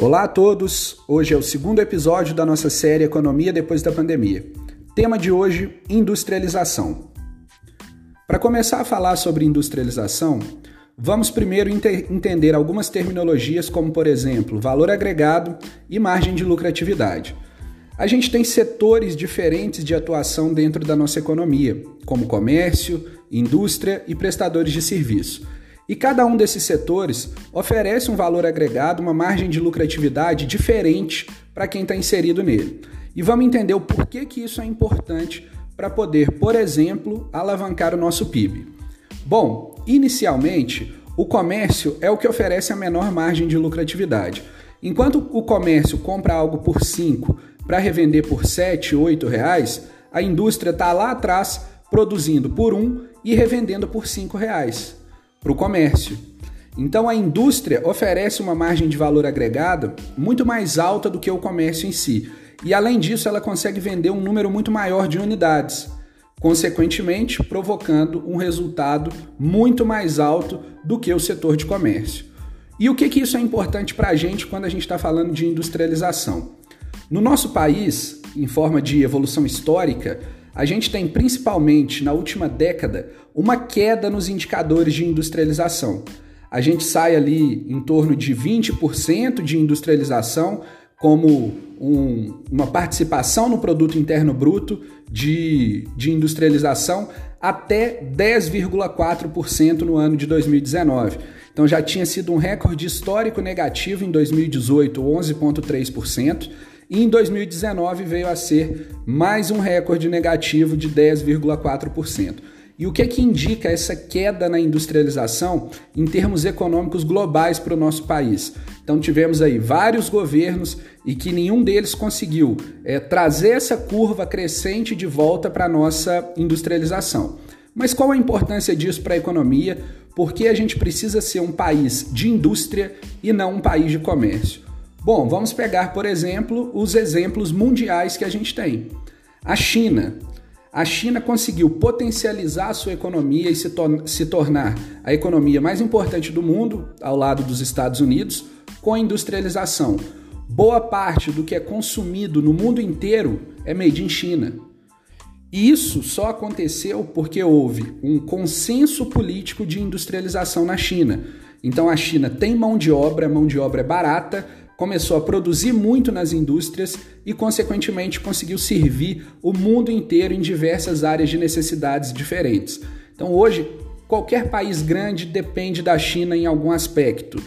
Olá a todos! Hoje é o segundo episódio da nossa série Economia depois da pandemia. Tema de hoje: industrialização. Para começar a falar sobre industrialização, vamos primeiro entender algumas terminologias, como por exemplo, valor agregado e margem de lucratividade. A gente tem setores diferentes de atuação dentro da nossa economia, como comércio, indústria e prestadores de serviço. E cada um desses setores oferece um valor agregado, uma margem de lucratividade diferente para quem está inserido nele. E vamos entender o porquê que isso é importante para poder, por exemplo, alavancar o nosso PIB. Bom, inicialmente, o comércio é o que oferece a menor margem de lucratividade. Enquanto o comércio compra algo por 5 para revender por 7, 8 reais, a indústria está lá atrás produzindo por 1 um e revendendo por 5 reais para o comércio. Então a indústria oferece uma margem de valor agregado muito mais alta do que o comércio em si. E além disso, ela consegue vender um número muito maior de unidades, consequentemente provocando um resultado muito mais alto do que o setor de comércio. E o que, que isso é importante para a gente quando a gente está falando de industrialização? No nosso país, em forma de evolução histórica, a gente tem principalmente na última década uma queda nos indicadores de industrialização. A gente sai ali em torno de 20% de industrialização como um, uma participação no produto interno bruto de, de industrialização até 10,4% no ano de 2019. Então já tinha sido um recorde histórico negativo em 2018, 11,3%. E em 2019 veio a ser mais um recorde negativo de 10,4%. E o que, é que indica essa queda na industrialização em termos econômicos globais para o nosso país? Então tivemos aí vários governos e que nenhum deles conseguiu é, trazer essa curva crescente de volta para a nossa industrialização. Mas qual a importância disso para a economia? Porque a gente precisa ser um país de indústria e não um país de comércio. Bom, vamos pegar, por exemplo, os exemplos mundiais que a gente tem. A China. A China conseguiu potencializar a sua economia e se, se tornar a economia mais importante do mundo, ao lado dos Estados Unidos, com a industrialização. Boa parte do que é consumido no mundo inteiro é made in China. E isso só aconteceu porque houve um consenso político de industrialização na China. Então a China tem mão de obra, mão de obra é barata, começou a produzir muito nas indústrias e, consequentemente, conseguiu servir o mundo inteiro em diversas áreas de necessidades diferentes. Então, hoje, qualquer país grande depende da China em algum aspecto,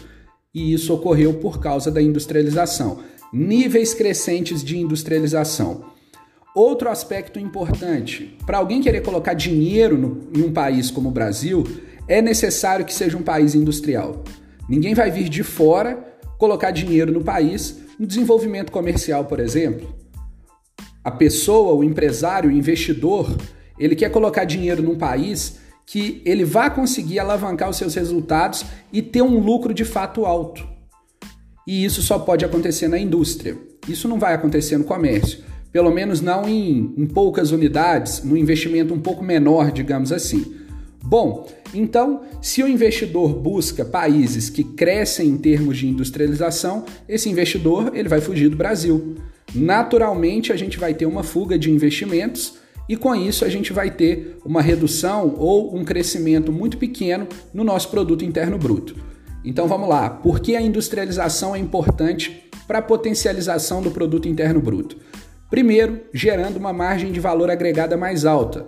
e isso ocorreu por causa da industrialização. Níveis crescentes de industrialização. Outro aspecto importante: para alguém querer colocar dinheiro no, em um país como o Brasil, é necessário que seja um país industrial. Ninguém vai vir de fora colocar dinheiro no país, no desenvolvimento comercial, por exemplo. A pessoa, o empresário, o investidor, ele quer colocar dinheiro num país que ele vai conseguir alavancar os seus resultados e ter um lucro de fato alto. E isso só pode acontecer na indústria. Isso não vai acontecer no comércio. Pelo menos não em, em poucas unidades, no investimento um pouco menor, digamos assim. Bom, então, se o investidor busca países que crescem em termos de industrialização, esse investidor ele vai fugir do Brasil. Naturalmente, a gente vai ter uma fuga de investimentos e com isso a gente vai ter uma redução ou um crescimento muito pequeno no nosso produto interno bruto. Então vamos lá, por que a industrialização é importante para a potencialização do produto interno bruto? Primeiro, gerando uma margem de valor agregada mais alta.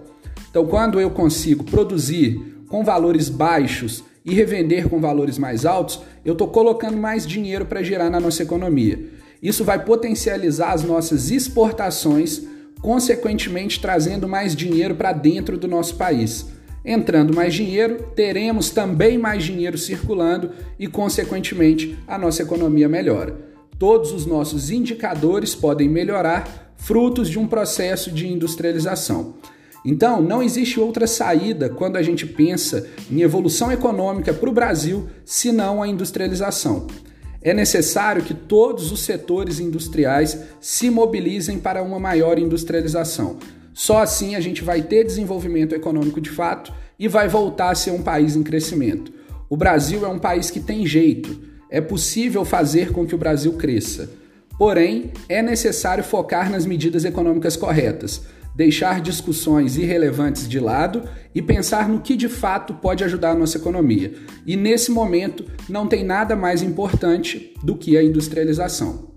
Então, quando eu consigo produzir com valores baixos e revender com valores mais altos, eu estou colocando mais dinheiro para gerar na nossa economia. Isso vai potencializar as nossas exportações, consequentemente trazendo mais dinheiro para dentro do nosso país. Entrando mais dinheiro, teremos também mais dinheiro circulando e, consequentemente, a nossa economia melhora. Todos os nossos indicadores podem melhorar, frutos de um processo de industrialização. Então, não existe outra saída quando a gente pensa em evolução econômica para o Brasil senão a industrialização. É necessário que todos os setores industriais se mobilizem para uma maior industrialização. Só assim a gente vai ter desenvolvimento econômico de fato e vai voltar a ser um país em crescimento. O Brasil é um país que tem jeito, é possível fazer com que o Brasil cresça. Porém, é necessário focar nas medidas econômicas corretas, deixar discussões irrelevantes de lado e pensar no que de fato pode ajudar a nossa economia. E nesse momento, não tem nada mais importante do que a industrialização.